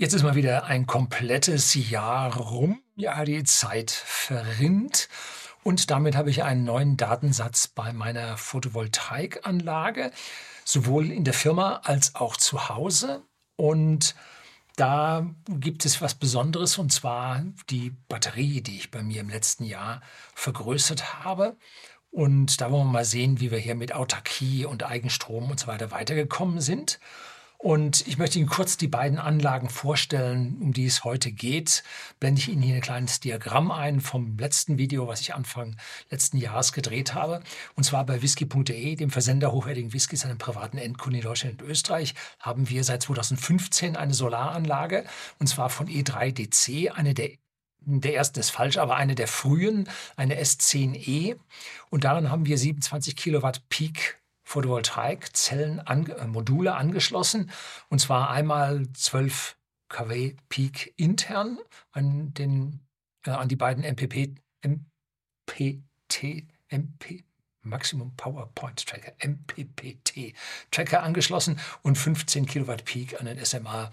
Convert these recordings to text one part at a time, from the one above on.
Jetzt ist mal wieder ein komplettes Jahr rum. Ja, die Zeit verrinnt. Und damit habe ich einen neuen Datensatz bei meiner Photovoltaikanlage, sowohl in der Firma als auch zu Hause. Und da gibt es was Besonderes, und zwar die Batterie, die ich bei mir im letzten Jahr vergrößert habe. Und da wollen wir mal sehen, wie wir hier mit Autarkie und Eigenstrom und so weiter weitergekommen sind. Und ich möchte Ihnen kurz die beiden Anlagen vorstellen, um die es heute geht. Blende ich Ihnen hier ein kleines Diagramm ein vom letzten Video, was ich Anfang letzten Jahres gedreht habe. Und zwar bei whisky.de, dem Versender hochwertigen Whiskys den privaten Endkunden in Deutschland und Österreich, haben wir seit 2015 eine Solaranlage. Und zwar von E3DC, eine der der erste ist falsch, aber eine der frühen, eine S10E. Und daran haben wir 27 Kilowatt Peak Photovoltaikzellen, an, äh, Module angeschlossen. Und zwar einmal 12 kW Peak intern an, den, äh, an die beiden MPP, MPT, MP, Maximum Power Point Tracker, MPPT Tracker angeschlossen und 15 Kilowatt Peak an den SMA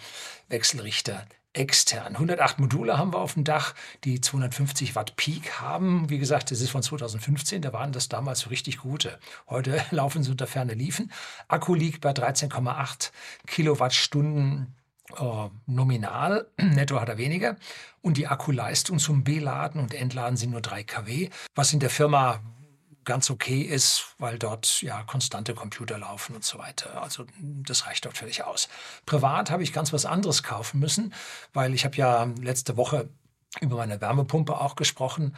Wechselrichter extern. 108 Module haben wir auf dem Dach, die 250 Watt Peak haben. Wie gesagt, das ist von 2015, da waren das damals so richtig gute. Heute laufen sie unter ferne Liefen. Akku liegt bei 13,8 Kilowattstunden äh, nominal, netto hat er weniger. Und die Akkuleistung zum Beladen und Entladen sind nur 3 kW, was in der Firma ganz okay ist, weil dort ja konstante Computer laufen und so weiter. Also das reicht dort völlig aus. Privat habe ich ganz was anderes kaufen müssen, weil ich habe ja letzte Woche über meine Wärmepumpe auch gesprochen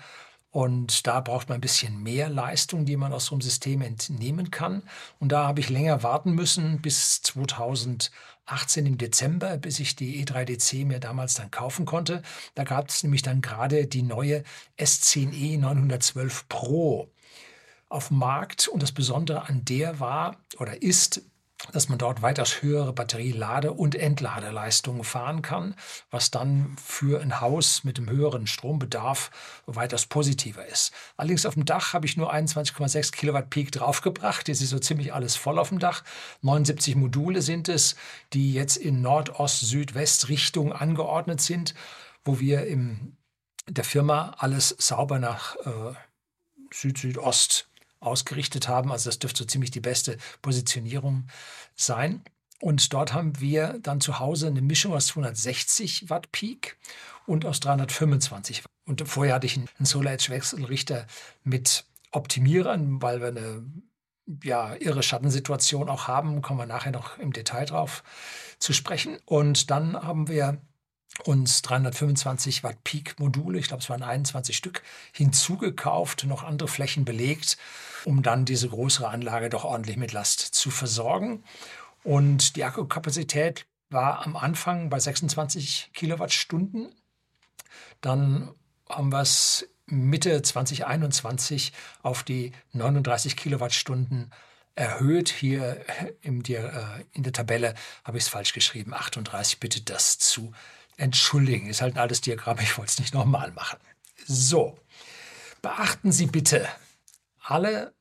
und da braucht man ein bisschen mehr Leistung, die man aus so einem System entnehmen kann. Und da habe ich länger warten müssen bis 2018 im Dezember, bis ich die E3DC mir damals dann kaufen konnte. Da gab es nämlich dann gerade die neue S10e 912 Pro auf dem Markt. Und das Besondere an der war oder ist, dass man dort weitaus höhere Batterielade- und Entladeleistungen fahren kann, was dann für ein Haus mit einem höheren Strombedarf weitaus positiver ist. Allerdings auf dem Dach habe ich nur 21,6 Kilowatt Peak draufgebracht. Jetzt ist so ziemlich alles voll auf dem Dach. 79 Module sind es, die jetzt in Nordost-Südwest-Richtung angeordnet sind, wo wir in der Firma alles sauber nach äh, Süd-Südost ausgerichtet haben. Also das dürfte so ziemlich die beste Positionierung sein. Und dort haben wir dann zu Hause eine Mischung aus 260 Watt Peak und aus 325 Watt. Und vorher hatte ich einen Solar Edge Wechselrichter mit Optimierern, weil wir eine ja, irre Schattensituation auch haben. Kommen wir nachher noch im Detail drauf zu sprechen. Und dann haben wir uns 325 Watt Peak Module, ich glaube es waren 21 Stück, hinzugekauft, noch andere Flächen belegt, um dann diese größere Anlage doch ordentlich mit Last zu versorgen. Und die Akkukapazität war am Anfang bei 26 Kilowattstunden. Dann haben wir es Mitte 2021 auf die 39 Kilowattstunden erhöht. Hier im, äh, in der Tabelle habe ich es falsch geschrieben, 38, bitte das zu entschuldigen. Ist halt ein altes Diagramm, ich wollte es nicht nochmal machen. So, beachten Sie bitte, alle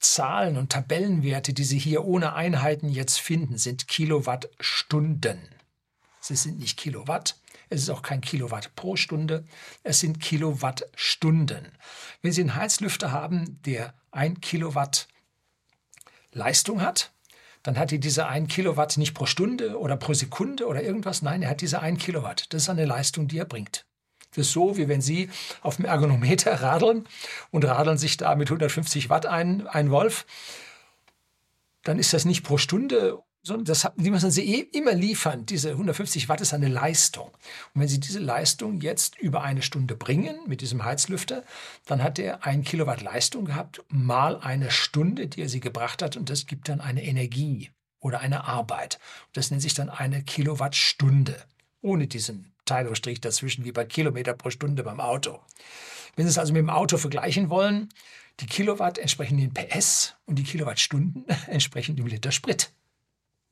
Zahlen und Tabellenwerte, die Sie hier ohne Einheiten jetzt finden, sind Kilowattstunden. Sie sind nicht Kilowatt, es ist auch kein Kilowatt pro Stunde, es sind Kilowattstunden. Wenn Sie einen Heizlüfter haben, der ein Kilowatt Leistung hat, dann hat er diese 1 Kilowatt nicht pro Stunde oder pro Sekunde oder irgendwas. Nein, er hat diese 1 Kilowatt. Das ist eine Leistung, die er bringt. Das ist so, wie wenn Sie auf dem Ergonometer radeln und radeln sich da mit 150 Watt ein, ein Wolf. Dann ist das nicht pro Stunde sondern das, die müssen Sie eh immer liefern. Diese 150 Watt ist eine Leistung. Und wenn Sie diese Leistung jetzt über eine Stunde bringen mit diesem Heizlüfter, dann hat er ein Kilowatt Leistung gehabt mal eine Stunde, die er sie gebracht hat. Und das gibt dann eine Energie oder eine Arbeit. Das nennt sich dann eine Kilowattstunde. Ohne diesen Teilungsstrich dazwischen wie bei Kilometer pro Stunde beim Auto. Wenn Sie es also mit dem Auto vergleichen wollen, die Kilowatt entsprechen den PS und die Kilowattstunden entsprechen dem Liter Sprit.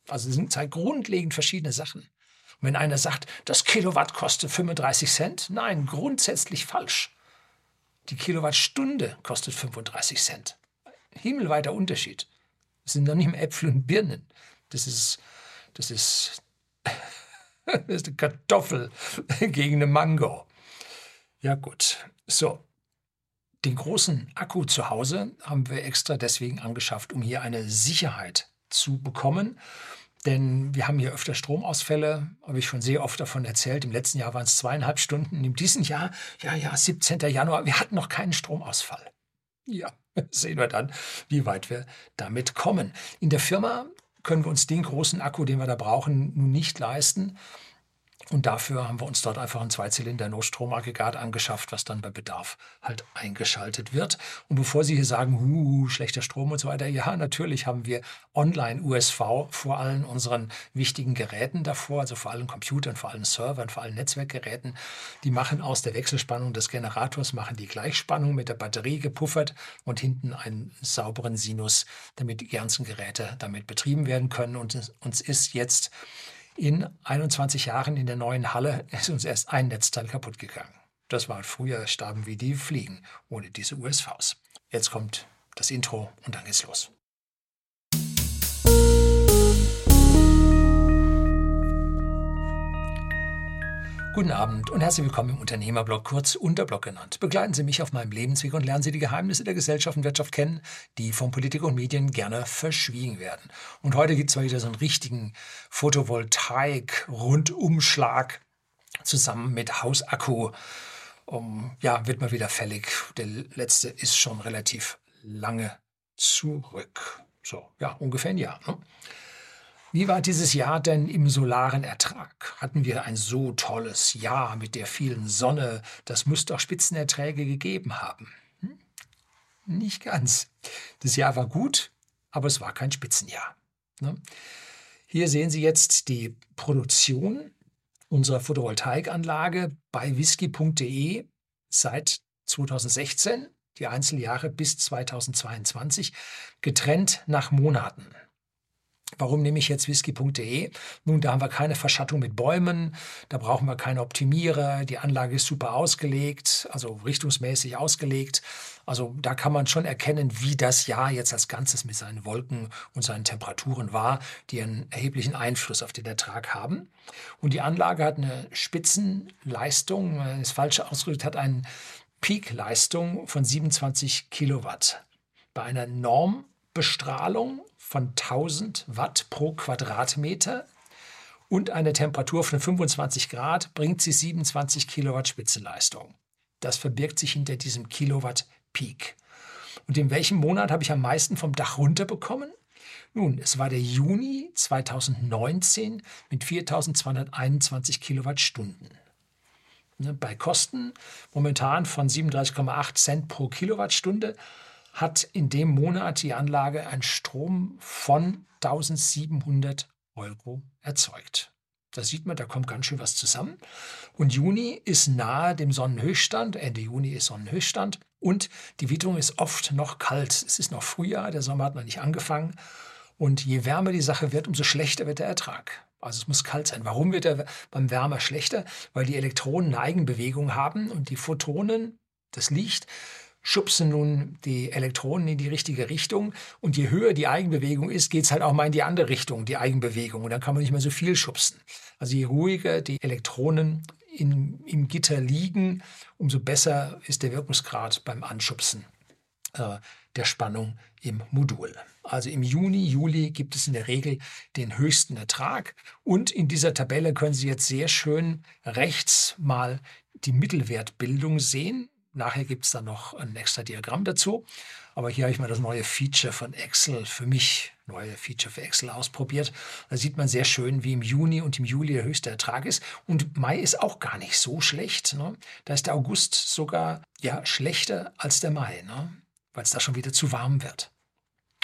Also sind zwei grundlegend verschiedene Sachen. Und wenn einer sagt, das Kilowatt kostet 35 Cent, nein, grundsätzlich falsch. Die Kilowattstunde kostet 35 Cent. Himmelweiter Unterschied. Das sind noch nicht mehr Äpfel und Birnen. Das ist, das ist Das ist eine Kartoffel gegen eine Mango. Ja gut, so. Den großen Akku zu Hause haben wir extra deswegen angeschafft, um hier eine Sicherheit zu bekommen. Denn wir haben hier öfter Stromausfälle, habe ich schon sehr oft davon erzählt. Im letzten Jahr waren es zweieinhalb Stunden. In diesem Jahr, ja, ja, 17. Januar, wir hatten noch keinen Stromausfall. Ja, sehen wir dann, wie weit wir damit kommen. In der Firma können wir uns den großen Akku, den wir da brauchen, nun nicht leisten. Und dafür haben wir uns dort einfach ein Zweizylinder-Notstromaggregat angeschafft, was dann bei Bedarf halt eingeschaltet wird. Und bevor Sie hier sagen, huh, schlechter Strom und so weiter, ja, natürlich haben wir Online-USV vor allen unseren wichtigen Geräten davor, also vor allen Computern, vor allen Servern, vor allen Netzwerkgeräten. Die machen aus der Wechselspannung des Generators, machen die Gleichspannung mit der Batterie gepuffert und hinten einen sauberen Sinus, damit die ganzen Geräte damit betrieben werden können. Und uns ist jetzt in 21 Jahren in der neuen Halle ist uns erst ein Netzteil kaputt gegangen. Das war früher starben wie die Fliegen ohne diese USVs. Jetzt kommt das Intro und dann geht's los. Guten Abend und herzlich willkommen im Unternehmerblog, kurz Unterblog genannt. Begleiten Sie mich auf meinem Lebensweg und lernen Sie die Geheimnisse der Gesellschaft und Wirtschaft kennen, die von Politik und Medien gerne verschwiegen werden. Und heute gibt es mal wieder so einen richtigen Photovoltaik-Rundumschlag zusammen mit Hausakku. Um, ja, wird mal wieder fällig. Der letzte ist schon relativ lange zurück. So, ja, ungefähr ein Jahr. Ne? Wie war dieses Jahr denn im solaren Ertrag? Hatten wir ein so tolles Jahr mit der vielen Sonne? Das müsste auch Spitzenerträge gegeben haben. Hm? Nicht ganz. Das Jahr war gut, aber es war kein Spitzenjahr. Ne? Hier sehen Sie jetzt die Produktion unserer Photovoltaikanlage bei whisky.de seit 2016, die Einzeljahre bis 2022, getrennt nach Monaten. Warum nehme ich jetzt whisky.de? Nun, da haben wir keine Verschattung mit Bäumen, da brauchen wir keine Optimierer, die Anlage ist super ausgelegt, also richtungsmäßig ausgelegt. Also da kann man schon erkennen, wie das Jahr jetzt als Ganzes mit seinen Wolken und seinen Temperaturen war, die einen erheblichen Einfluss auf den Ertrag haben. Und die Anlage hat eine Spitzenleistung, wenn es falsch ausgedrückt hat, eine Peakleistung von 27 Kilowatt. Bei einer Normbestrahlung von 1000 Watt pro Quadratmeter und eine Temperatur von 25 Grad bringt sie 27 Kilowatt Spitzenleistung. Das verbirgt sich hinter diesem Kilowatt Peak. Und in welchem Monat habe ich am meisten vom Dach runterbekommen? Nun, es war der Juni 2019 mit 4221 Kilowattstunden. Ne, bei Kosten momentan von 37,8 Cent pro Kilowattstunde hat in dem Monat die Anlage einen Strom von 1700 Euro erzeugt. Da sieht man, da kommt ganz schön was zusammen. Und Juni ist nahe dem Sonnenhöchststand, Ende Juni ist Sonnenhöchststand und die Witterung ist oft noch kalt. Es ist noch Frühjahr, der Sommer hat noch nicht angefangen. Und je wärmer die Sache wird, umso schlechter wird der Ertrag. Also es muss kalt sein. Warum wird er beim Wärmer schlechter? Weil die Elektronen eine Eigenbewegung haben und die Photonen, das Licht, schubsen nun die Elektronen in die richtige Richtung. Und je höher die Eigenbewegung ist, geht es halt auch mal in die andere Richtung, die Eigenbewegung. Und dann kann man nicht mehr so viel schubsen. Also je ruhiger die Elektronen in, im Gitter liegen, umso besser ist der Wirkungsgrad beim Anschubsen äh, der Spannung im Modul. Also im Juni, Juli gibt es in der Regel den höchsten Ertrag. Und in dieser Tabelle können Sie jetzt sehr schön rechts mal die Mittelwertbildung sehen. Nachher gibt es dann noch ein extra Diagramm dazu. Aber hier habe ich mal das neue Feature von Excel für mich, neue Feature für Excel ausprobiert. Da sieht man sehr schön, wie im Juni und im Juli der höchste Ertrag ist. Und Mai ist auch gar nicht so schlecht. Ne? Da ist der August sogar ja, schlechter als der Mai, ne? weil es da schon wieder zu warm wird.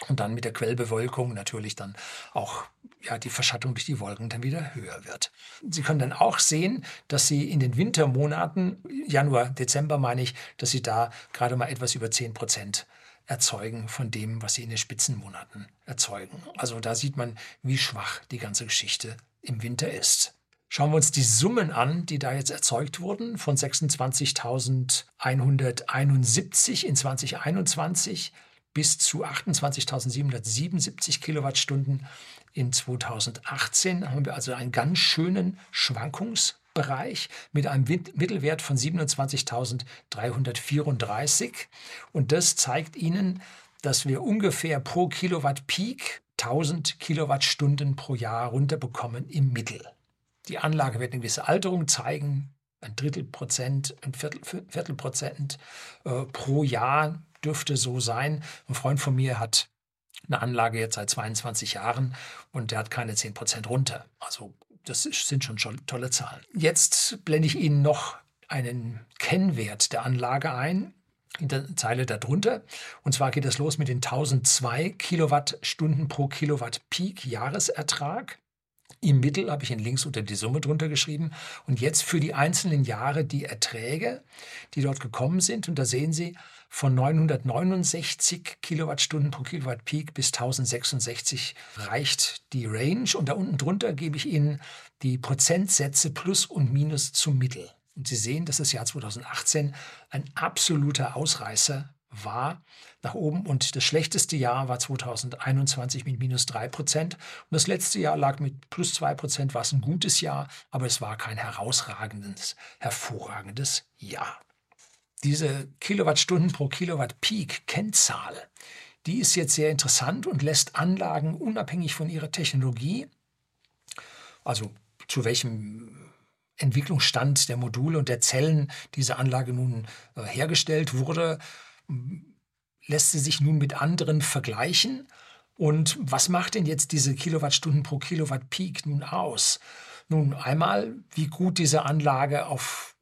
Und dann mit der Quellbewölkung natürlich dann auch ja, die Verschattung durch die Wolken dann wieder höher wird. Sie können dann auch sehen, dass Sie in den Wintermonaten, Januar, Dezember meine ich, dass Sie da gerade mal etwas über 10 Prozent erzeugen von dem, was Sie in den Spitzenmonaten erzeugen. Also da sieht man, wie schwach die ganze Geschichte im Winter ist. Schauen wir uns die Summen an, die da jetzt erzeugt wurden, von 26.171 in 2021 bis zu 28.777 Kilowattstunden in 2018. Haben wir also einen ganz schönen Schwankungsbereich mit einem Mittelwert von 27.334. Und das zeigt Ihnen, dass wir ungefähr pro Kilowatt Peak 1000 Kilowattstunden pro Jahr runterbekommen im Mittel. Die Anlage wird eine gewisse Alterung zeigen, ein Drittel Prozent, ein Viertel, Viertel Prozent äh, pro Jahr dürfte so sein. Ein Freund von mir hat eine Anlage jetzt seit 22 Jahren und der hat keine 10 Prozent runter. Also das sind schon tolle Zahlen. Jetzt blende ich Ihnen noch einen Kennwert der Anlage ein in der Zeile darunter. Und zwar geht es los mit den 1002 Kilowattstunden pro Kilowatt Peak Jahresertrag. Im Mittel habe ich in links unter die Summe drunter geschrieben. Und jetzt für die einzelnen Jahre die Erträge, die dort gekommen sind. Und da sehen Sie, von 969 Kilowattstunden pro Kilowatt Peak bis 1066 reicht die Range. Und da unten drunter gebe ich Ihnen die Prozentsätze plus und minus zum Mittel. Und Sie sehen, dass das Jahr 2018 ein absoluter Ausreißer war nach oben. Und das schlechteste Jahr war 2021 mit minus 3 Prozent. Und das letzte Jahr lag mit plus 2 Prozent, war es ein gutes Jahr, aber es war kein herausragendes, hervorragendes Jahr. Diese Kilowattstunden pro Kilowatt Peak Kennzahl, die ist jetzt sehr interessant und lässt Anlagen unabhängig von ihrer Technologie, also zu welchem Entwicklungsstand der Module und der Zellen diese Anlage nun äh, hergestellt wurde, lässt sie sich nun mit anderen vergleichen. Und was macht denn jetzt diese Kilowattstunden pro Kilowatt Peak nun aus? Nun einmal, wie gut diese Anlage auf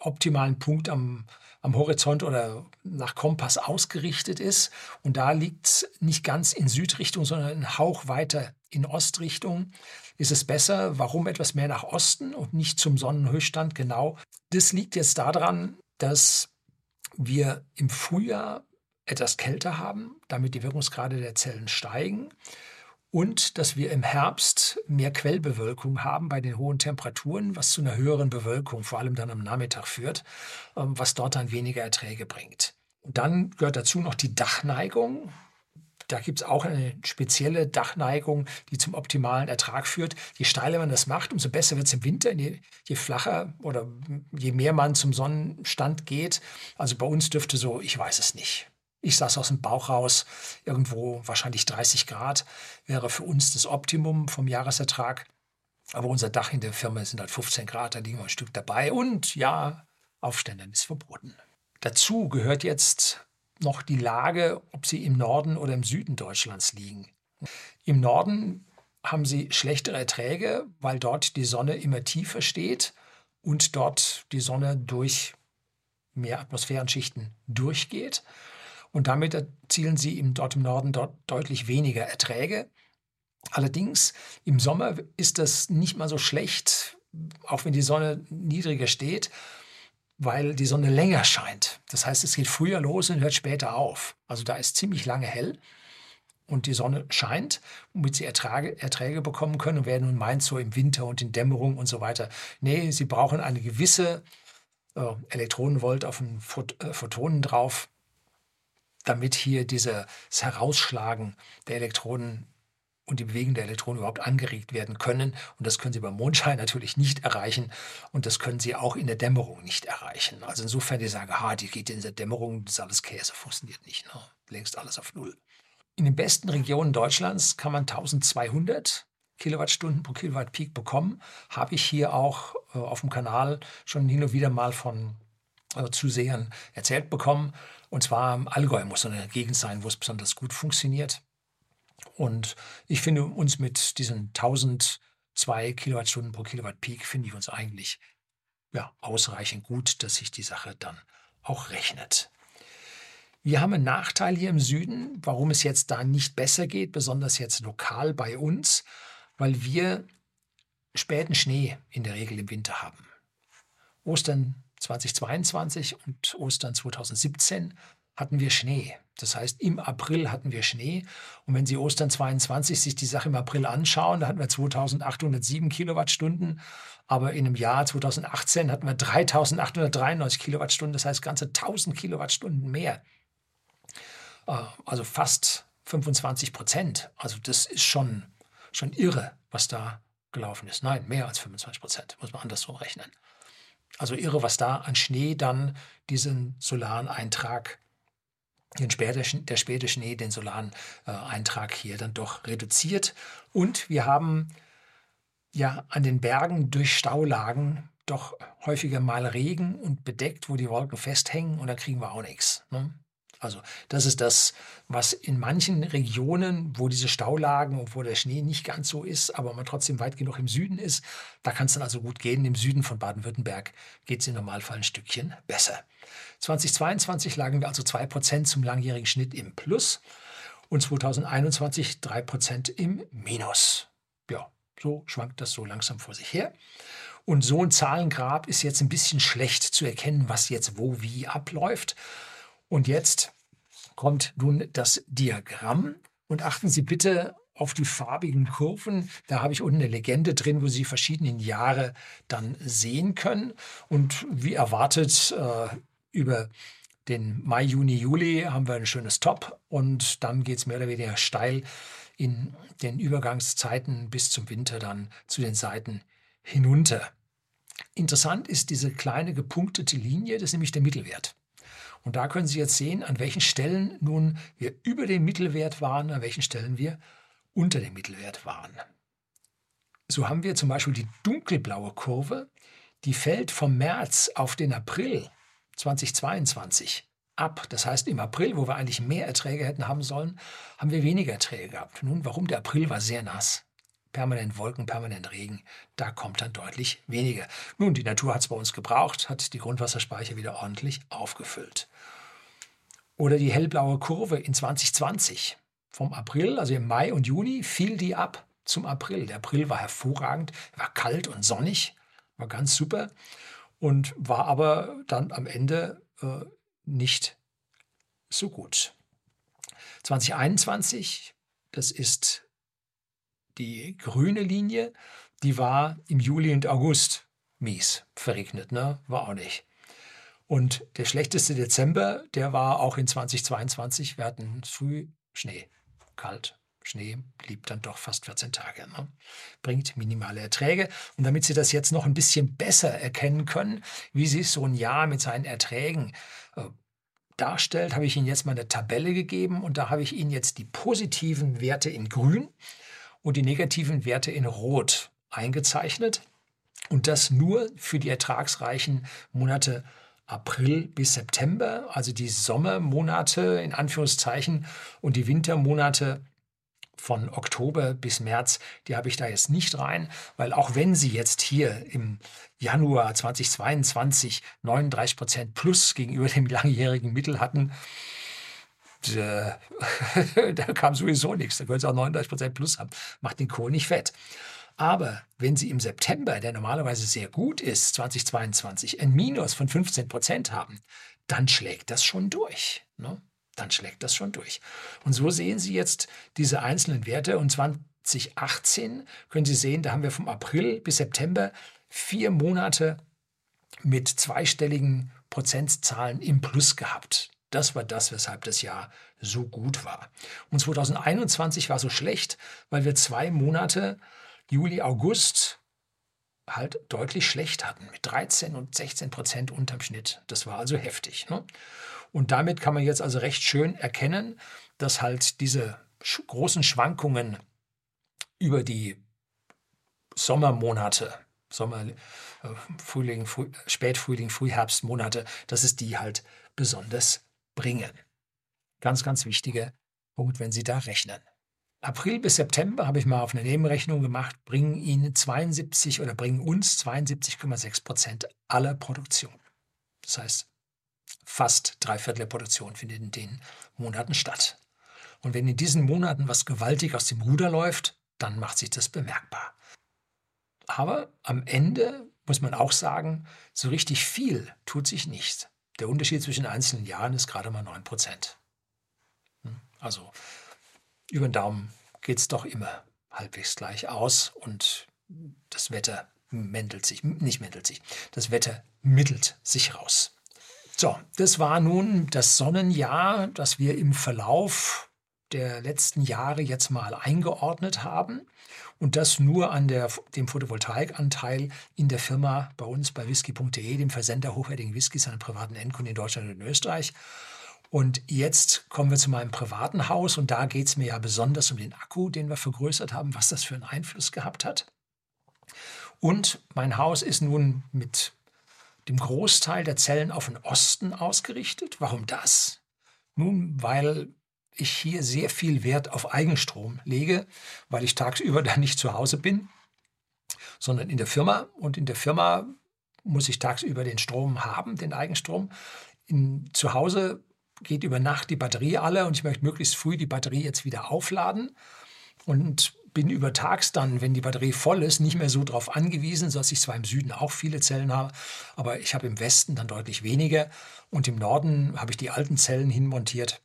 optimalen Punkt am, am Horizont oder nach Kompass ausgerichtet ist. Und da liegt es nicht ganz in Südrichtung, sondern einen Hauch weiter in Ostrichtung. Ist es besser? Warum etwas mehr nach Osten und nicht zum Sonnenhöchststand? Genau. Das liegt jetzt daran, dass wir im Frühjahr etwas kälter haben, damit die Wirkungsgrade der Zellen steigen und dass wir im Herbst mehr Quellbewölkung haben bei den hohen Temperaturen, was zu einer höheren Bewölkung, vor allem dann am Nachmittag führt, ähm, was dort dann weniger Erträge bringt. Und dann gehört dazu noch die Dachneigung. Da gibt es auch eine spezielle Dachneigung, die zum optimalen Ertrag führt. Je steiler man das macht, umso besser wird es im Winter. Je, je, flacher oder je mehr man zum Sonnenstand geht. Also bei uns dürfte so, ich weiß es nicht. Ich saß aus dem Bauch raus, irgendwo wahrscheinlich 30 Grad wäre für uns das Optimum vom Jahresertrag. Aber unser Dach in der Firma sind halt 15 Grad, da liegen wir ein Stück dabei. Und ja, Aufständern ist verboten. Dazu gehört jetzt noch die Lage, ob sie im Norden oder im Süden Deutschlands liegen. Im Norden haben sie schlechtere Erträge, weil dort die Sonne immer tiefer steht und dort die Sonne durch mehr Atmosphärenschichten durchgeht. Und damit erzielen sie im, dort im Norden dort deutlich weniger Erträge. Allerdings im Sommer ist das nicht mal so schlecht, auch wenn die Sonne niedriger steht, weil die Sonne länger scheint. Das heißt, es geht früher los und hört später auf. Also da ist ziemlich lange hell und die Sonne scheint, womit sie Ertrage, Erträge bekommen können. Und wer nun meint, so im Winter und in Dämmerung und so weiter, nee, sie brauchen eine gewisse äh, Elektronenvolt auf den Phot äh, Photonen drauf, damit hier dieses Herausschlagen der Elektronen und die Bewegung der Elektronen überhaupt angeregt werden können. Und das können Sie beim Mondschein natürlich nicht erreichen und das können Sie auch in der Dämmerung nicht erreichen. Also insofern, die sagen, ha, die geht in der Dämmerung, das ist alles Käse, funktioniert nicht. Ne? Längst alles auf Null. In den besten Regionen Deutschlands kann man 1200 Kilowattstunden pro Kilowatt Peak bekommen. Habe ich hier auch äh, auf dem Kanal schon hin und wieder mal von äh, Zusehern erzählt bekommen. Und zwar im Allgäu muss so eine Gegend sein, wo es besonders gut funktioniert. Und ich finde uns mit diesen 1002 Kilowattstunden pro Kilowatt Peak, finde ich uns eigentlich ja, ausreichend gut, dass sich die Sache dann auch rechnet. Wir haben einen Nachteil hier im Süden, warum es jetzt da nicht besser geht, besonders jetzt lokal bei uns, weil wir späten Schnee in der Regel im Winter haben. Ostern 2022 und Ostern 2017 hatten wir Schnee. Das heißt, im April hatten wir Schnee. Und wenn Sie Ostern 22 sich die Sache im April anschauen, da hatten wir 2807 Kilowattstunden. Aber in einem Jahr 2018 hatten wir 3893 Kilowattstunden. Das heißt, ganze 1000 Kilowattstunden mehr. Äh, also fast 25 Prozent. Also das ist schon, schon irre, was da gelaufen ist. Nein, mehr als 25 Prozent, muss man andersrum rechnen. Also irre, was da an Schnee dann diesen solaren Eintrag, den später, der späte Schnee, den solaren äh, Eintrag hier dann doch reduziert. Und wir haben ja an den Bergen durch Staulagen doch häufiger mal Regen und bedeckt, wo die Wolken festhängen und da kriegen wir auch nichts. Ne? Also das ist das, was in manchen Regionen, wo diese Staulagen und wo der Schnee nicht ganz so ist, aber man trotzdem weit genug im Süden ist, da kann es dann also gut gehen. Im Süden von Baden-Württemberg geht es im Normalfall ein Stückchen besser. 2022 lagen wir also 2% zum langjährigen Schnitt im Plus und 2021 3% im Minus. Ja, so schwankt das so langsam vor sich her. Und so ein Zahlengrab ist jetzt ein bisschen schlecht zu erkennen, was jetzt wo wie abläuft. Und jetzt kommt nun das Diagramm und achten Sie bitte auf die farbigen Kurven. Da habe ich unten eine Legende drin, wo Sie verschiedene Jahre dann sehen können. Und wie erwartet, äh, über den Mai, Juni, Juli haben wir ein schönes Top und dann geht es mehr oder weniger steil in den Übergangszeiten bis zum Winter dann zu den Seiten hinunter. Interessant ist diese kleine gepunktete Linie, das ist nämlich der Mittelwert. Und da können Sie jetzt sehen, an welchen Stellen nun wir über dem Mittelwert waren, an welchen Stellen wir unter dem Mittelwert waren. So haben wir zum Beispiel die dunkelblaue Kurve, die fällt vom März auf den April 2022 ab. Das heißt, im April, wo wir eigentlich mehr Erträge hätten haben sollen, haben wir weniger Erträge gehabt. Nun, warum? Der April war sehr nass permanent Wolken, permanent Regen, da kommt dann deutlich weniger. Nun, die Natur hat es bei uns gebraucht, hat die Grundwasserspeicher wieder ordentlich aufgefüllt. Oder die hellblaue Kurve in 2020. Vom April, also im Mai und Juni, fiel die ab zum April. Der April war hervorragend, war kalt und sonnig, war ganz super und war aber dann am Ende äh, nicht so gut. 2021, das ist die grüne Linie, die war im Juli und August mies verregnet, ne? War auch nicht. Und der schlechteste Dezember, der war auch in 2022. Wir hatten früh Schnee, kalt. Schnee blieb dann doch fast 14 Tage. Ne? Bringt minimale Erträge. Und damit Sie das jetzt noch ein bisschen besser erkennen können, wie sich so ein Jahr mit seinen Erträgen äh, darstellt, habe ich Ihnen jetzt mal eine Tabelle gegeben und da habe ich Ihnen jetzt die positiven Werte in grün und die negativen Werte in Rot eingezeichnet. Und das nur für die ertragsreichen Monate April bis September, also die Sommermonate in Anführungszeichen und die Wintermonate von Oktober bis März, die habe ich da jetzt nicht rein, weil auch wenn Sie jetzt hier im Januar 2022 39 Prozent plus gegenüber dem langjährigen Mittel hatten, da kam sowieso nichts. Da können Sie auch 39 Prozent plus haben. Macht den Kohl nicht fett. Aber wenn Sie im September, der normalerweise sehr gut ist, 2022, ein Minus von 15 Prozent haben, dann schlägt das schon durch. Ne? Dann schlägt das schon durch. Und so sehen Sie jetzt diese einzelnen Werte. Und 2018 können Sie sehen, da haben wir vom April bis September vier Monate mit zweistelligen Prozentzahlen im Plus gehabt. Das war das, weshalb das Jahr so gut war. Und 2021 war so schlecht, weil wir zwei Monate, Juli, August, halt deutlich schlecht hatten, mit 13 und 16 Prozent unterm Schnitt. Das war also heftig. Ne? Und damit kann man jetzt also recht schön erkennen, dass halt diese großen Schwankungen über die Sommermonate, Sommer, äh, Frühling, Früh, Spätfrühling, Frühherbstmonate, dass es die halt besonders bringen. Ganz, ganz wichtiger Punkt, wenn Sie da rechnen. April bis September habe ich mal auf eine Nebenrechnung gemacht, bringen Ihnen 72 oder bringen uns 72,6 Prozent aller Produktion. Das heißt, fast drei Viertel der Produktion findet in den Monaten statt. Und wenn in diesen Monaten was gewaltig aus dem Ruder läuft, dann macht sich das bemerkbar. Aber am Ende muss man auch sagen, so richtig viel tut sich nicht. Der Unterschied zwischen einzelnen Jahren ist gerade mal 9 Prozent. Hm? Also über den Daumen geht es doch immer halbwegs gleich aus und das Wetter mändelt sich, nicht mändelt sich, das Wetter mittelt sich raus. So, das war nun das Sonnenjahr, das wir im Verlauf der letzten Jahre jetzt mal eingeordnet haben. Und das nur an der, dem Photovoltaikanteil in der Firma bei uns bei whisky.de, dem Versender hochwertigen Whiskys an privaten Endkunden in Deutschland und in Österreich. Und jetzt kommen wir zu meinem privaten Haus und da geht es mir ja besonders um den Akku, den wir vergrößert haben, was das für einen Einfluss gehabt hat. Und mein Haus ist nun mit dem Großteil der Zellen auf den Osten ausgerichtet. Warum das? Nun, weil ich hier sehr viel Wert auf Eigenstrom lege, weil ich tagsüber dann nicht zu Hause bin, sondern in der Firma. Und in der Firma muss ich tagsüber den Strom haben, den Eigenstrom. In, zu Hause geht über Nacht die Batterie alle und ich möchte möglichst früh die Batterie jetzt wieder aufladen. Und bin übertags dann, wenn die Batterie voll ist, nicht mehr so darauf angewiesen, dass ich zwar im Süden auch viele Zellen habe, aber ich habe im Westen dann deutlich weniger und im Norden habe ich die alten Zellen hinmontiert,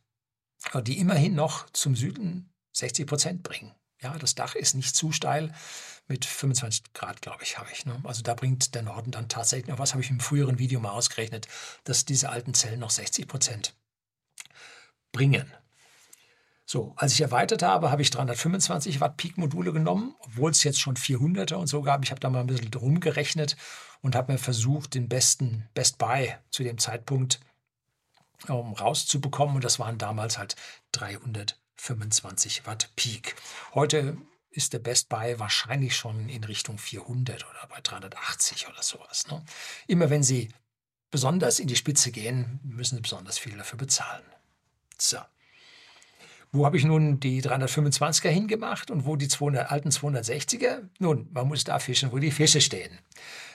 die immerhin noch zum Süden 60 Prozent bringen. Ja, das Dach ist nicht zu steil, mit 25 Grad, glaube ich, habe ich. Ne? Also da bringt der Norden dann tatsächlich noch was, habe ich im früheren Video mal ausgerechnet, dass diese alten Zellen noch 60 Prozent bringen. So, als ich erweitert habe, habe ich 325 Watt Peak-Module genommen, obwohl es jetzt schon 400er und so gab. Ich habe da mal ein bisschen drum gerechnet und habe mir versucht, den besten Best Buy zu dem Zeitpunkt um, rauszubekommen. Und das waren damals halt 325 Watt Peak. Heute ist der Best Buy wahrscheinlich schon in Richtung 400 oder bei 380 oder sowas. Ne? Immer wenn Sie besonders in die Spitze gehen, müssen Sie besonders viel dafür bezahlen. So. Wo habe ich nun die 325er hingemacht und wo die 200, alten 260er? Nun, man muss da fischen, wo die Fische stehen.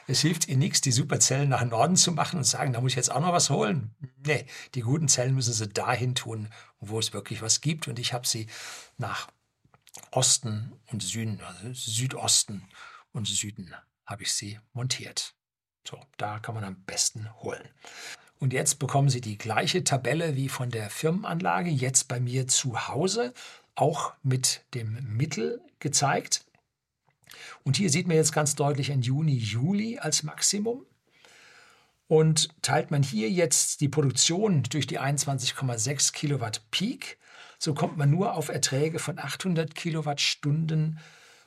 Es hilft ihr nichts, die Superzellen nach Norden zu machen und sagen, da muss ich jetzt auch noch was holen. Nee, die guten Zellen müssen sie dahin tun, wo es wirklich was gibt. Und ich habe sie nach Osten und Süden, also Südosten und Süden habe ich sie montiert. So, da kann man am besten holen. Und jetzt bekommen Sie die gleiche Tabelle wie von der Firmenanlage, jetzt bei mir zu Hause, auch mit dem Mittel gezeigt. Und hier sieht man jetzt ganz deutlich ein Juni, Juli als Maximum. Und teilt man hier jetzt die Produktion durch die 21,6 Kilowatt Peak, so kommt man nur auf Erträge von 800 Kilowattstunden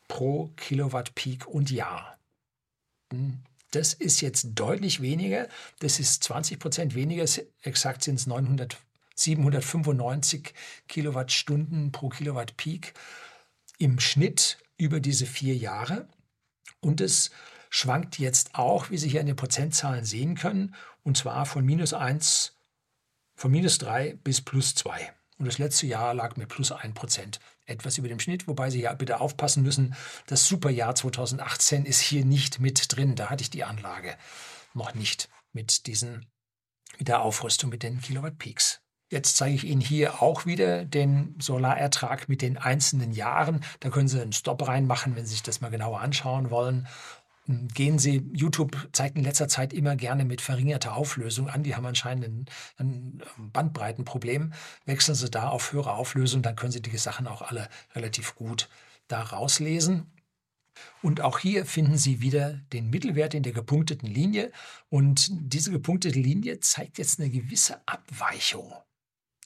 pro Kilowatt Peak und Jahr. Hm. Das ist jetzt deutlich weniger. Das ist 20 Prozent weniger. Exakt sind es 900, 795 Kilowattstunden pro Kilowatt Peak im Schnitt über diese vier Jahre. Und es schwankt jetzt auch, wie Sie hier in den Prozentzahlen sehen können, und zwar von minus 1, von minus 3 bis plus 2. Und das letzte Jahr lag mit plus 1 Prozent etwas über dem Schnitt, wobei Sie ja bitte aufpassen müssen, das Superjahr 2018 ist hier nicht mit drin. Da hatte ich die Anlage noch nicht mit diesen, mit der Aufrüstung mit den Kilowatt Peaks. Jetzt zeige ich Ihnen hier auch wieder den Solarertrag mit den einzelnen Jahren. Da können Sie einen Stop reinmachen, wenn Sie sich das mal genauer anschauen wollen gehen Sie, YouTube zeigt in letzter Zeit immer gerne mit verringerter Auflösung an. Die haben anscheinend ein, ein Bandbreitenproblem. Wechseln Sie da auf höhere Auflösung, dann können Sie die Sachen auch alle relativ gut da rauslesen. Und auch hier finden Sie wieder den Mittelwert in der gepunkteten Linie. Und diese gepunktete Linie zeigt jetzt eine gewisse Abweichung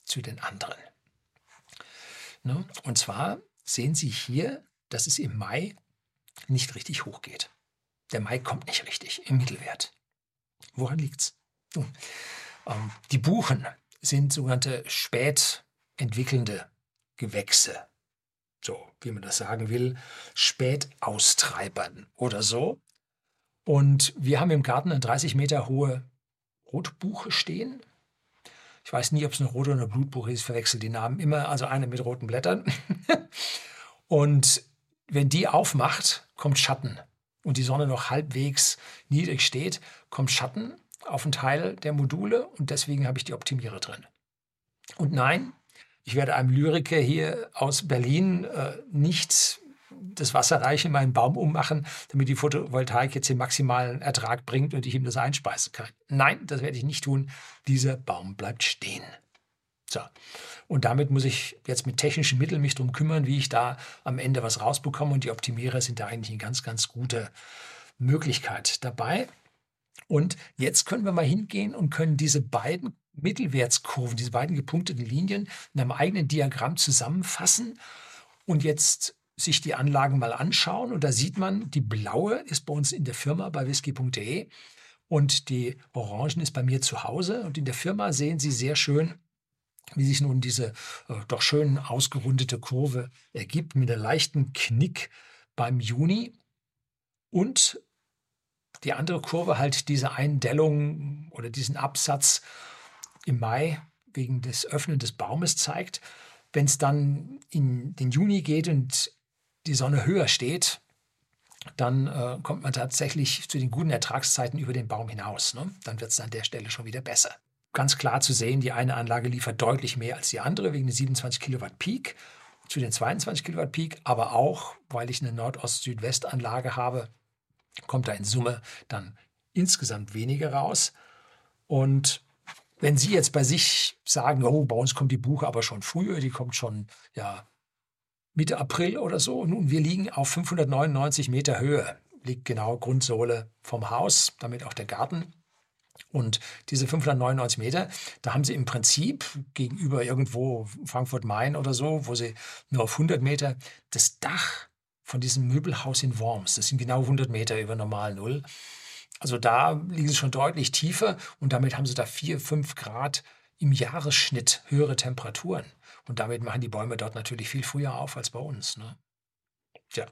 zu den anderen. Ne? Und zwar sehen Sie hier, dass es im Mai nicht richtig hochgeht. Der Mai kommt nicht richtig im Mittelwert. Woran liegt's? Nun, ähm, die Buchen sind sogenannte spät entwickelnde Gewächse. So, wie man das sagen will, spät austreibern oder so. Und wir haben im Garten eine 30 Meter hohe Rotbuche stehen. Ich weiß nie, ob es eine rote oder eine Blutbuche ist, verwechsel die Namen immer, also eine mit roten Blättern. und wenn die aufmacht, kommt Schatten und die Sonne noch halbwegs niedrig steht, kommt Schatten auf einen Teil der Module und deswegen habe ich die Optimierer drin. Und nein, ich werde einem Lyriker hier aus Berlin äh, nicht das Wasserreich in meinen Baum ummachen, damit die Photovoltaik jetzt den maximalen Ertrag bringt und ich ihm das einspeisen kann. Nein, das werde ich nicht tun. Dieser Baum bleibt stehen. So. Und damit muss ich jetzt mit technischen Mitteln mich darum kümmern, wie ich da am Ende was rausbekomme. Und die Optimierer sind da eigentlich eine ganz, ganz gute Möglichkeit dabei. Und jetzt können wir mal hingehen und können diese beiden Mittelwertskurven, diese beiden gepunkteten Linien in einem eigenen Diagramm zusammenfassen und jetzt sich die Anlagen mal anschauen. Und da sieht man, die blaue ist bei uns in der Firma bei whisky.de und die orangen ist bei mir zu Hause. Und in der Firma sehen Sie sehr schön, wie sich nun diese äh, doch schön ausgerundete Kurve ergibt mit einem leichten Knick beim Juni. Und die andere Kurve halt diese Eindellung oder diesen Absatz im Mai wegen des Öffnen des Baumes zeigt. Wenn es dann in den Juni geht und die Sonne höher steht, dann äh, kommt man tatsächlich zu den guten Ertragszeiten über den Baum hinaus. Ne? Dann wird es an der Stelle schon wieder besser. Ganz klar zu sehen, die eine Anlage liefert deutlich mehr als die andere wegen der 27 Kilowatt Peak zu den 22 Kilowatt Peak, aber auch, weil ich eine Nordost-Südwest-Anlage habe, kommt da in Summe dann insgesamt weniger raus. Und wenn Sie jetzt bei sich sagen, oh, bei uns kommt die Buche aber schon früher, die kommt schon ja, Mitte April oder so. Nun, wir liegen auf 599 Meter Höhe, liegt genau Grundsohle vom Haus, damit auch der Garten. Und diese 599 Meter, da haben sie im Prinzip gegenüber irgendwo Frankfurt-Main oder so, wo sie nur auf 100 Meter das Dach von diesem Möbelhaus in Worms, das sind genau 100 Meter über normal Null. Also da liegen sie schon deutlich tiefer und damit haben sie da 4, 5 Grad im Jahresschnitt höhere Temperaturen. Und damit machen die Bäume dort natürlich viel früher auf als bei uns. Ne? Tja,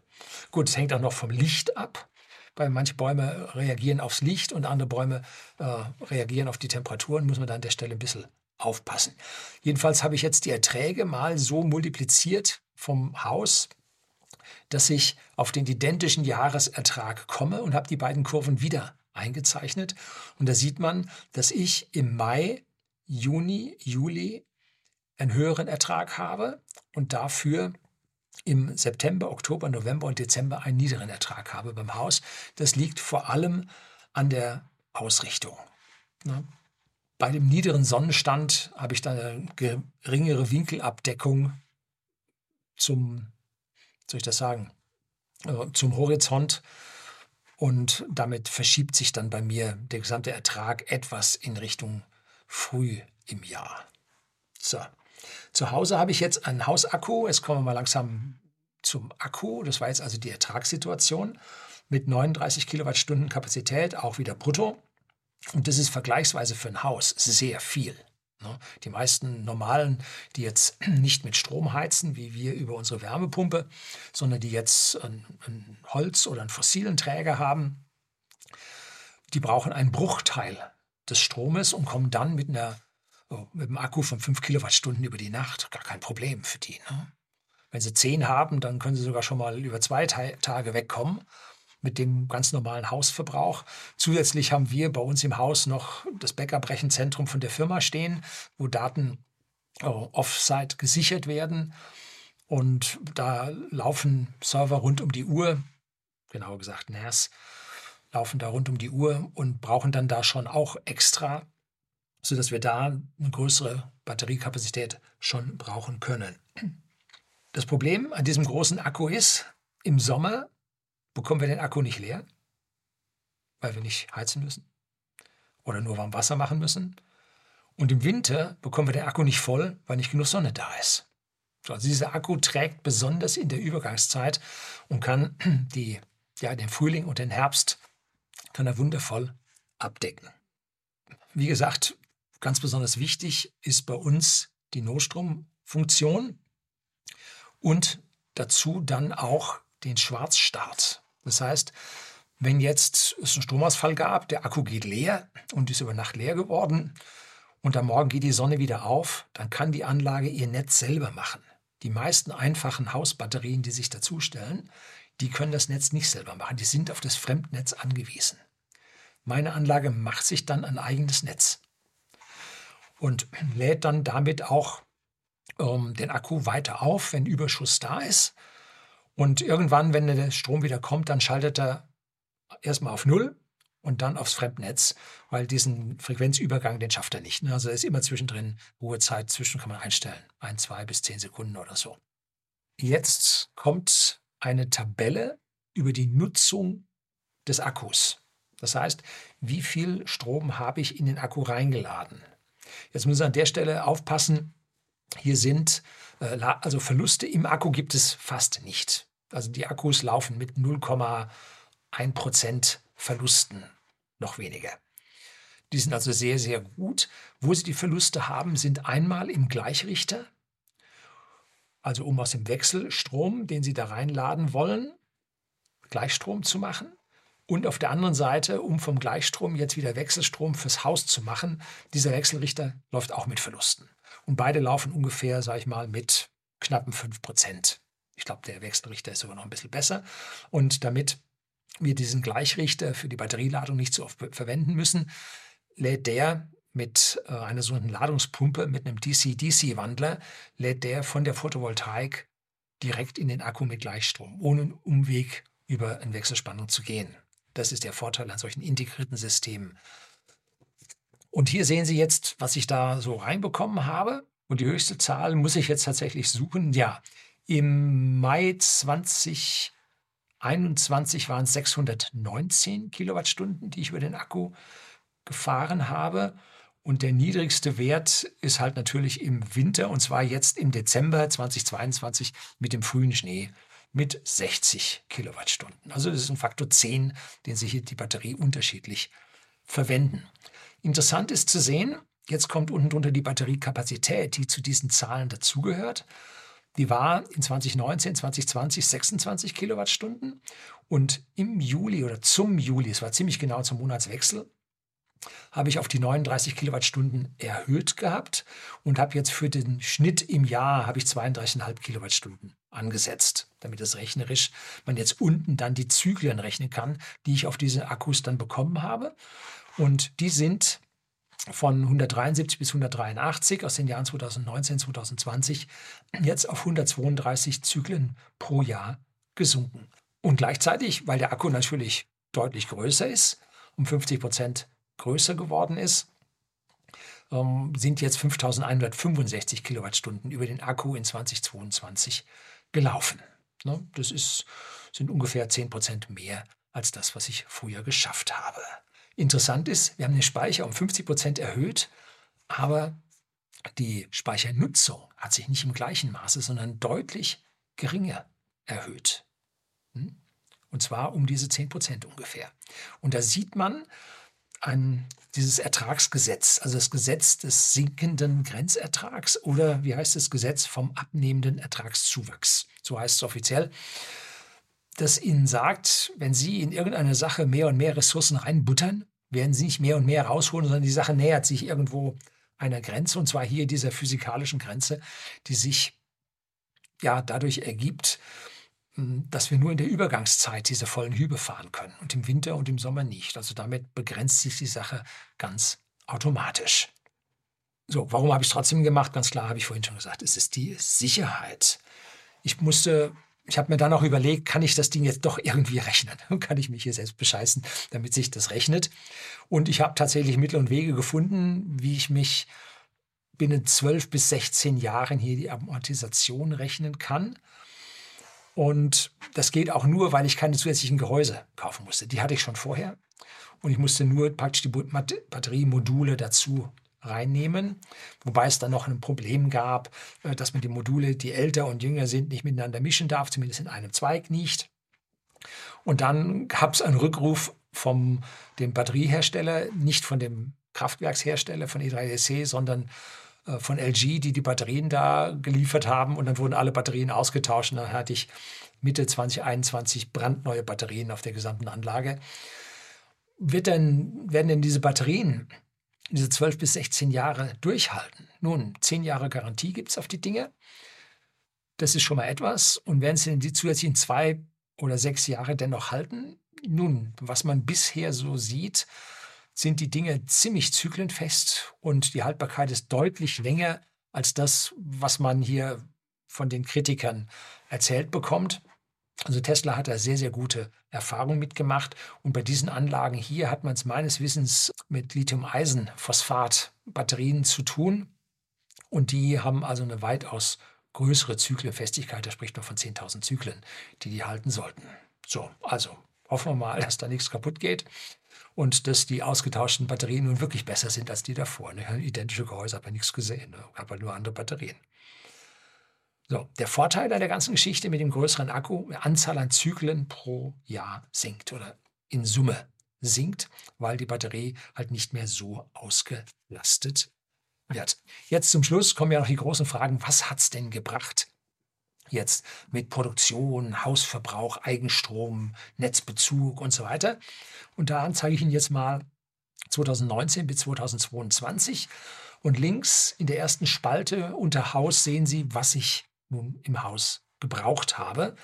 gut, es hängt auch noch vom Licht ab, weil manche Bäume reagieren aufs Licht und andere Bäume äh, reagieren auf die Temperaturen, muss man da an der Stelle ein bisschen aufpassen. Jedenfalls habe ich jetzt die Erträge mal so multipliziert vom Haus, dass ich auf den identischen Jahresertrag komme und habe die beiden Kurven wieder eingezeichnet. Und da sieht man, dass ich im Mai, Juni, Juli einen höheren Ertrag habe und dafür im September, Oktober, November und Dezember einen niederen Ertrag habe beim Haus. Das liegt vor allem an der Ausrichtung. Ne? Bei dem niederen Sonnenstand habe ich dann eine geringere Winkelabdeckung zum, soll ich das sagen, äh, zum Horizont. Und damit verschiebt sich dann bei mir der gesamte Ertrag etwas in Richtung früh im Jahr. So, zu Hause habe ich jetzt einen Hausakku. Jetzt kommen wir mal langsam zum Akku. Das war jetzt also die Ertragssituation mit 39 Kilowattstunden Kapazität, auch wieder brutto. Und das ist vergleichsweise für ein Haus sehr viel. Ne? Die meisten normalen, die jetzt nicht mit Strom heizen, wie wir über unsere Wärmepumpe, sondern die jetzt ein, Holz- oder einen fossilen Träger haben, die brauchen einen Bruchteil des Stromes und kommen dann mit einer mit einem Akku von 5 Kilowattstunden über die Nacht, gar kein Problem für die. Ne? Wenn sie 10 haben, dann können sie sogar schon mal über zwei Tage wegkommen mit dem ganz normalen Hausverbrauch. Zusätzlich haben wir bei uns im Haus noch das Backup-Rechenzentrum von der Firma stehen, wo Daten äh, offsite gesichert werden. Und da laufen Server rund um die Uhr, genauer gesagt NAS, laufen da rund um die Uhr und brauchen dann da schon auch extra sodass wir da eine größere Batteriekapazität schon brauchen können. Das Problem an diesem großen Akku ist, im Sommer bekommen wir den Akku nicht leer, weil wir nicht heizen müssen oder nur warm Wasser machen müssen. Und im Winter bekommen wir den Akku nicht voll, weil nicht genug Sonne da ist. Also dieser Akku trägt besonders in der Übergangszeit und kann die, ja, den Frühling und den Herbst kann er wundervoll abdecken. Wie gesagt, Ganz besonders wichtig ist bei uns die Notstromfunktion und dazu dann auch den Schwarzstart. Das heißt, wenn jetzt es einen Stromausfall gab, der Akku geht leer und ist über Nacht leer geworden und am Morgen geht die Sonne wieder auf, dann kann die Anlage ihr Netz selber machen. Die meisten einfachen Hausbatterien, die sich dazustellen, die können das Netz nicht selber machen. Die sind auf das Fremdnetz angewiesen. Meine Anlage macht sich dann ein eigenes Netz und lädt dann damit auch ähm, den Akku weiter auf, wenn Überschuss da ist. Und irgendwann, wenn der Strom wieder kommt, dann schaltet er erstmal auf Null und dann aufs Fremdnetz, weil diesen Frequenzübergang, den schafft er nicht. Ne? Also er ist immer zwischendrin, Ruhezeit zwischen kann man einstellen, ein, zwei bis zehn Sekunden oder so. Jetzt kommt eine Tabelle über die Nutzung des Akkus. Das heißt, wie viel Strom habe ich in den Akku reingeladen? Jetzt müssen wir an der Stelle aufpassen. Hier sind äh, also Verluste im Akku gibt es fast nicht. Also die Akkus laufen mit 0,1 Prozent Verlusten, noch weniger. Die sind also sehr, sehr gut. Wo sie die Verluste haben, sind einmal im Gleichrichter, also um aus dem Wechselstrom, den sie da reinladen wollen, Gleichstrom zu machen. Und auf der anderen Seite, um vom Gleichstrom jetzt wieder Wechselstrom fürs Haus zu machen, dieser Wechselrichter läuft auch mit Verlusten. Und beide laufen ungefähr, sage ich mal, mit knappen 5 Prozent. Ich glaube, der Wechselrichter ist sogar noch ein bisschen besser. Und damit wir diesen Gleichrichter für die Batterieladung nicht so oft verwenden müssen, lädt der mit äh, einer sogenannten Ladungspumpe, mit einem DC-DC-Wandler, lädt der von der Photovoltaik direkt in den Akku mit Gleichstrom, ohne einen Umweg über eine Wechselspannung zu gehen. Das ist der Vorteil an solchen integrierten Systemen. Und hier sehen Sie jetzt, was ich da so reinbekommen habe. Und die höchste Zahl muss ich jetzt tatsächlich suchen. Ja, im Mai 2021 waren es 619 Kilowattstunden, die ich über den Akku gefahren habe. Und der niedrigste Wert ist halt natürlich im Winter, und zwar jetzt im Dezember 2022 mit dem frühen Schnee mit 60 Kilowattstunden. Also das ist ein Faktor 10, den Sie hier die Batterie unterschiedlich verwenden. Interessant ist zu sehen, jetzt kommt unten drunter die Batteriekapazität, die zu diesen Zahlen dazugehört. Die war in 2019, 2020 26 Kilowattstunden und im Juli oder zum Juli, es war ziemlich genau zum Monatswechsel, habe ich auf die 39 Kilowattstunden erhöht gehabt und habe jetzt für den Schnitt im Jahr habe ich 32,5 Kilowattstunden angesetzt, damit es rechnerisch man jetzt unten dann die Zyklen rechnen kann, die ich auf diese Akkus dann bekommen habe. Und die sind von 173 bis 183 aus den Jahren 2019, 2020 jetzt auf 132 Zyklen pro Jahr gesunken. Und gleichzeitig, weil der Akku natürlich deutlich größer ist, um 50 Prozent größer geworden ist, ähm, sind jetzt 5165 Kilowattstunden über den Akku in 2022 gelaufen. Ne, das ist, sind ungefähr 10 Prozent mehr als das, was ich früher geschafft habe. Interessant ist, wir haben den Speicher um 50 Prozent erhöht, aber die Speichernutzung hat sich nicht im gleichen Maße, sondern deutlich geringer erhöht. Hm? Und zwar um diese 10 Prozent ungefähr. Und da sieht man, ein, dieses Ertragsgesetz, also das Gesetz des sinkenden Grenzertrags oder wie heißt das Gesetz vom abnehmenden Ertragszuwachs, so heißt es offiziell, das Ihnen sagt, wenn Sie in irgendeine Sache mehr und mehr Ressourcen reinbuttern, werden Sie nicht mehr und mehr rausholen, sondern die Sache nähert sich irgendwo einer Grenze, und zwar hier dieser physikalischen Grenze, die sich ja dadurch ergibt, hm, dass wir nur in der Übergangszeit diese vollen Hübe fahren können und im Winter und im Sommer nicht. Also damit begrenzt sich die Sache ganz automatisch. So, warum habe ich es trotzdem gemacht? Ganz klar habe ich vorhin schon gesagt, es ist die Sicherheit. Ich musste, ich habe mir dann auch überlegt, kann ich das Ding jetzt doch irgendwie rechnen? kann ich mich hier selbst bescheißen, damit sich das rechnet? Und ich habe tatsächlich Mittel und Wege gefunden, wie ich mich binnen 12 bis 16 Jahren hier die Amortisation rechnen kann und das geht auch nur, weil ich keine zusätzlichen Gehäuse kaufen musste. Die hatte ich schon vorher. Und ich musste nur praktisch die Batteriemodule dazu reinnehmen. Wobei es dann noch ein Problem gab, äh, dass man die Module, die älter und jünger sind, nicht miteinander mischen darf, zumindest in einem Zweig nicht. Und dann gab es einen Rückruf vom dem Batteriehersteller, nicht von dem Kraftwerkshersteller von E3SC, sondern äh, von LG, die die Batterien da geliefert haben. Und dann wurden alle Batterien ausgetauscht. Und dann hatte ich Mitte 2021 brandneue Batterien auf der gesamten Anlage. Wird denn, werden denn diese Batterien diese 12 bis 16 Jahre durchhalten? Nun, 10 Jahre Garantie gibt es auf die Dinge. Das ist schon mal etwas. Und werden sie denn die zusätzlichen zwei oder sechs Jahre dennoch halten? Nun, was man bisher so sieht, sind die Dinge ziemlich zyklenfest und die Haltbarkeit ist deutlich länger als das, was man hier von den Kritikern erzählt bekommt. Also Tesla hat da sehr, sehr gute Erfahrungen mitgemacht. Und bei diesen Anlagen hier hat man es meines Wissens mit Lithium-Eisenphosphat-Batterien zu tun. Und die haben also eine weitaus größere Zyklenfestigkeit. Da spricht man von 10.000 Zyklen, die die halten sollten. So, also hoffen wir mal, dass da nichts kaputt geht. und dass die ausgetauschten Batterien nun wirklich besser sind als die davor. Ne? Identische Gehäuse, aber nichts gesehen, ne? aber nur andere Batterien. So, der Vorteil an der ganzen Geschichte mit dem größeren Akku, Anzahl an Zyklen pro Jahr sinkt oder in Summe sinkt, weil die Batterie halt nicht mehr so ausgelastet wird. Jetzt zum Schluss kommen ja noch die großen Fragen, was hat es denn gebracht? Jetzt mit Produktion, Hausverbrauch, Eigenstrom, Netzbezug und so weiter. Und da zeige ich Ihnen jetzt mal 2019 bis 2022. Und links in der ersten Spalte unter Haus sehen Sie, was ich nun im Haus gebraucht habe.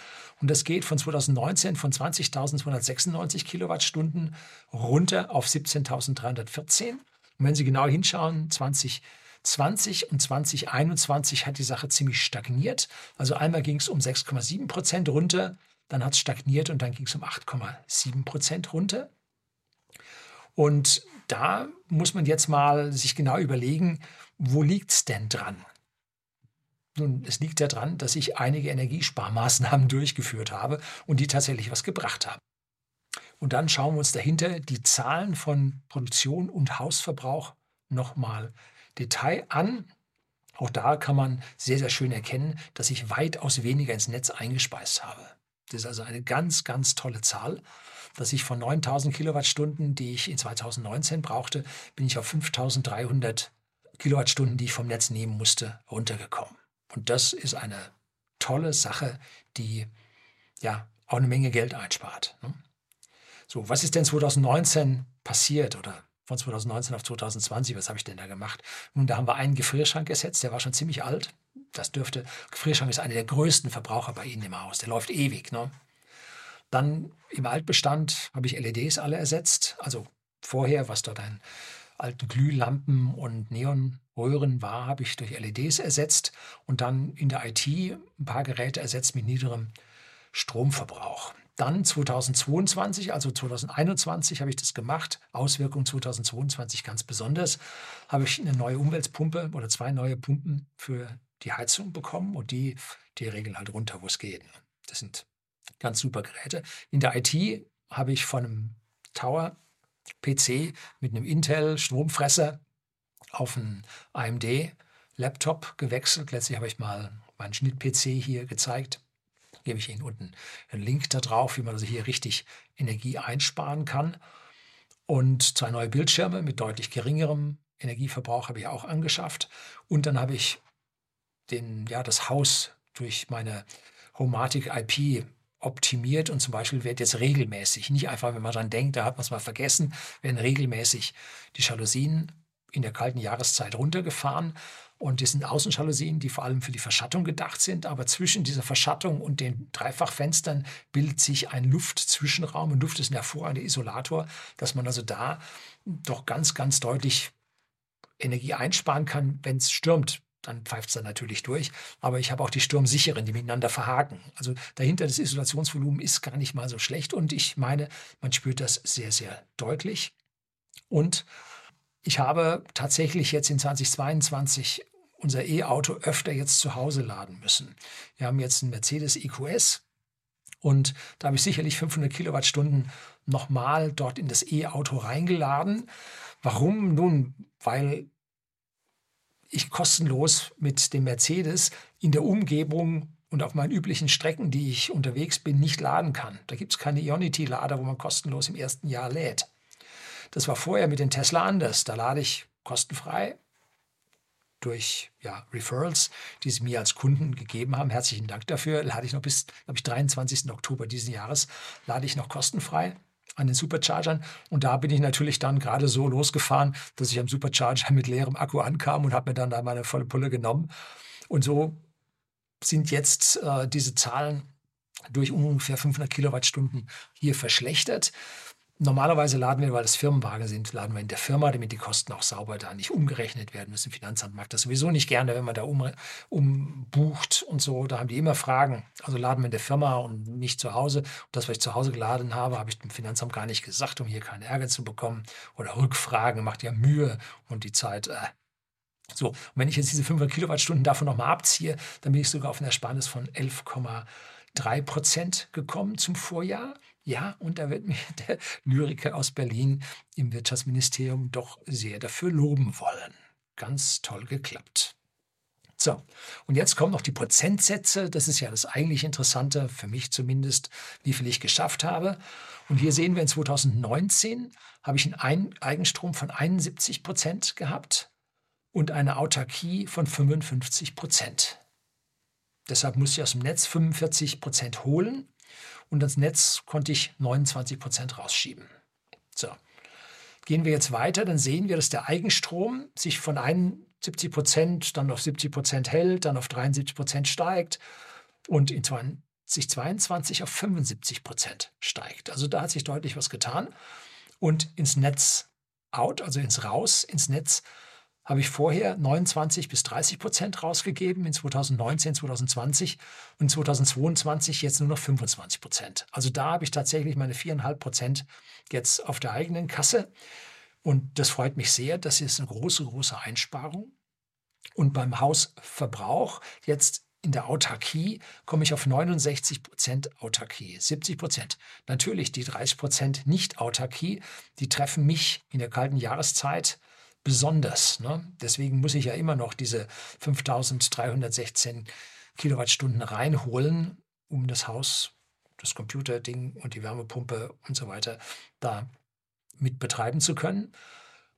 Und das geht von 2019 von 20.296 Kilowattstunden runter auf 17.314. Und wenn Sie genau hinschauen, 2020 und 2021 hat die Sache ziemlich stagniert. Also einmal ging es um 6,7 Prozent runter, dann hat es stagniert und dann ging es um 8,7 Prozent runter. Und da muss man jetzt mal sich genau überlegen, wo liegt es denn dran? Nun, es liegt daran, dass ich einige Energiesparmaßnahmen durchgeführt habe und die tatsächlich was gebracht haben. Und dann schauen wir uns dahinter die Zahlen von Produktion und Hausverbrauch nochmal Detail an. Auch da kann man sehr, sehr schön erkennen, dass ich weitaus weniger ins Netz eingespeist habe. Das ist also eine ganz, ganz tolle Zahl, dass ich von 9000 Kilowattstunden, die ich in 2019 brauchte, bin ich auf 5300 Kilowattstunden, die ich vom Netz nehmen musste, runtergekommen. Und das ist eine tolle Sache, die ja auch eine Menge Geld einspart. Ne? So, was ist denn 2019 passiert oder von 2019 auf 2020, was habe ich denn da gemacht? Nun, da haben wir einen Gefrierschrank gesetzt, der war schon ziemlich alt. Das dürfte, Gefrierschrank ist einer der größten Verbraucher bei Ihnen im Haus, der läuft ewig. Ne? Dann im Altbestand habe ich LEDs alle ersetzt, also vorher, was dort ein alten Glühlampen und Neonröhren war, habe ich durch LEDs ersetzt und dann in der IT ein paar Geräte ersetzt mit niederem Stromverbrauch. Dann 2022, also 2021 habe ich das gemacht. Auswirkung 2022 ganz besonders. Habe ich eine neue Umweltpumpe oder zwei neue Pumpen für die Heizung bekommen und die, die regeln halt runter, wo es geht. Das sind ganz super Geräte. In der IT habe ich von einem Tower PC mit einem Intel-Stromfresser auf einen AMD-Laptop gewechselt. Letztlich habe ich mal meinen Schnitt-PC hier gezeigt. Gebe ich Ihnen unten einen Link da drauf, wie man also hier richtig Energie einsparen kann. Und zwei neue Bildschirme mit deutlich geringerem Energieverbrauch habe ich auch angeschafft. Und dann habe ich den, ja, das Haus durch meine Homatic IP optimiert und zum Beispiel wird jetzt regelmäßig, nicht einfach, wenn man dran denkt, da hat man es mal vergessen, werden regelmäßig die Jalousien in der kalten Jahreszeit runtergefahren. Und das sind Außenjalousien, die vor allem für die Verschattung gedacht sind. Aber zwischen dieser Verschattung und den Dreifachfenstern bildet sich ein Luftzwischenraum. Und Luft ist ein hervorragender Isolator, dass man also da doch ganz, ganz deutlich Energie einsparen kann, wenn es stürmt dann pfeift es dann natürlich durch. Aber ich habe auch die Sturmsicheren, die miteinander verhaken. Also dahinter das Isolationsvolumen ist gar nicht mal so schlecht und ich meine, man spürt das sehr, sehr deutlich. Und ich habe tatsächlich jetzt in 2022 unser E-Auto öfter jetzt zu Hause laden müssen. Wir haben jetzt einen Mercedes EQS und da habe ich sicherlich 500 Kilowattstunden nochmal dort in das E-Auto reingeladen. Warum? Nun, weil ich kostenlos mit dem Mercedes in der Umgebung und auf meinen üblichen Strecken, die ich unterwegs bin, nicht laden kann. Da gibt es keine Ionity-Lader, wo man kostenlos im ersten Jahr lädt. Das war vorher mit den Tesla anders. Da lade ich kostenfrei durch ja, Referrals, die sie mir als Kunden gegeben haben. Herzlichen Dank dafür. Lade ich noch bis, glaube ich, 23. Oktober dieses Jahres, lade ich noch kostenfrei an den Superchargern. Und da bin ich natürlich dann gerade so losgefahren, dass ich am Supercharger mit leerem Akku ankam und habe mir dann da meine volle Pulle genommen. Und so sind jetzt äh, diese Zahlen durch ungefähr 500 Kilowattstunden hier verschlechtert. Normalerweise laden wir, weil das Firmenwagen sind, laden wir in der Firma, damit die Kosten auch sauber da nicht umgerechnet werden müssen. Finanzamt mag das sowieso nicht gerne, wenn man da um, umbucht und so. Da haben die immer Fragen. Also laden wir in der Firma und nicht zu Hause. Und das, was ich zu Hause geladen habe, habe ich dem Finanzamt gar nicht gesagt, um hier keinen Ärger zu bekommen. Oder Rückfragen macht ja Mühe und die Zeit. Äh. So, und wenn ich jetzt diese 500 Kilowattstunden davon nochmal abziehe, dann bin ich sogar auf einer Ersparnis von 11,3 3% gekommen zum Vorjahr. Ja, und da wird mir der Lyriker aus Berlin im Wirtschaftsministerium doch sehr dafür loben wollen. Ganz toll geklappt. So, und jetzt kommen noch die Prozentsätze. Das ist ja das eigentlich Interessante, für mich zumindest, wie viel ich geschafft habe. Und hier sehen wir in 2019 habe ich einen Eigenstrom von 71 Prozent gehabt und eine Autarkie von 55 Prozent. Deshalb muss ich aus dem Netz 45 Prozent holen und das Netz konnte ich 29 Prozent rausschieben. So. Gehen wir jetzt weiter, dann sehen wir, dass der Eigenstrom sich von 71 Prozent dann auf 70 Prozent hält, dann auf 73 Prozent steigt und in 2022 auf 75 Prozent steigt. Also da hat sich deutlich was getan. Und ins Netz out, also ins Raus, ins Netz habe ich vorher 29 bis 30 Prozent rausgegeben in 2019, 2020 und 2022 jetzt nur noch 25 Prozent. Also da habe ich tatsächlich meine 4,5 Prozent jetzt auf der eigenen Kasse. Und das freut mich sehr. Das ist eine große, große Einsparung. Und beim Hausverbrauch jetzt in der Autarkie komme ich auf 69 Prozent Autarkie, 70 Prozent. Natürlich die 30 Prozent Nicht-Autarkie, die treffen mich in der kalten Jahreszeit besonders. Ne? Deswegen muss ich ja immer noch diese 5316 Kilowattstunden reinholen, um das Haus, das Computerding und die Wärmepumpe und so weiter da mit betreiben zu können.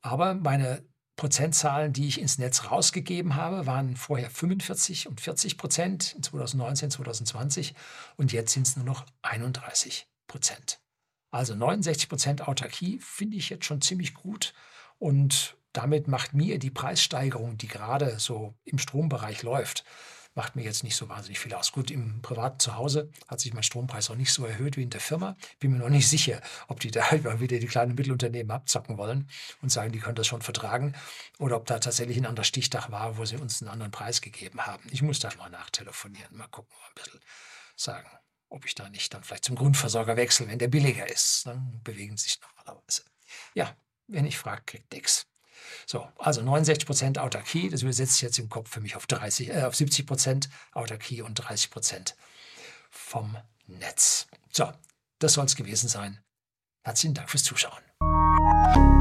Aber meine Prozentzahlen, die ich ins Netz rausgegeben habe, waren vorher 45 und 40 Prozent in 2019, 2020 und jetzt sind es nur noch 31 Prozent. Also 69 Prozent Autarkie finde ich jetzt schon ziemlich gut und damit macht mir die Preissteigerung, die gerade so im Strombereich läuft, macht mir jetzt nicht so wahnsinnig viel aus. Gut, im privaten Zuhause hat sich mein Strompreis auch nicht so erhöht wie in der Firma. Bin mir noch nicht sicher, ob die da wieder die kleinen Mittelunternehmen abzocken wollen und sagen, die können das schon vertragen oder ob da tatsächlich ein anderer Stichtag war, wo sie uns einen anderen Preis gegeben haben. Ich muss da mal nachtelefonieren, mal gucken, mal ein bisschen sagen, ob ich da nicht dann vielleicht zum Grundversorger wechsle, wenn der billiger ist. Dann bewegen sie sich normalerweise. Ja, wenn ich frage, kriegt nichts. So, also 69 Prozent Autarkie, das übersetzt sich jetzt im Kopf für mich auf, 30, äh, auf 70 Prozent Autarkie und 30 Prozent vom Netz. So, das soll es gewesen sein. Herzlichen Dank fürs Zuschauen.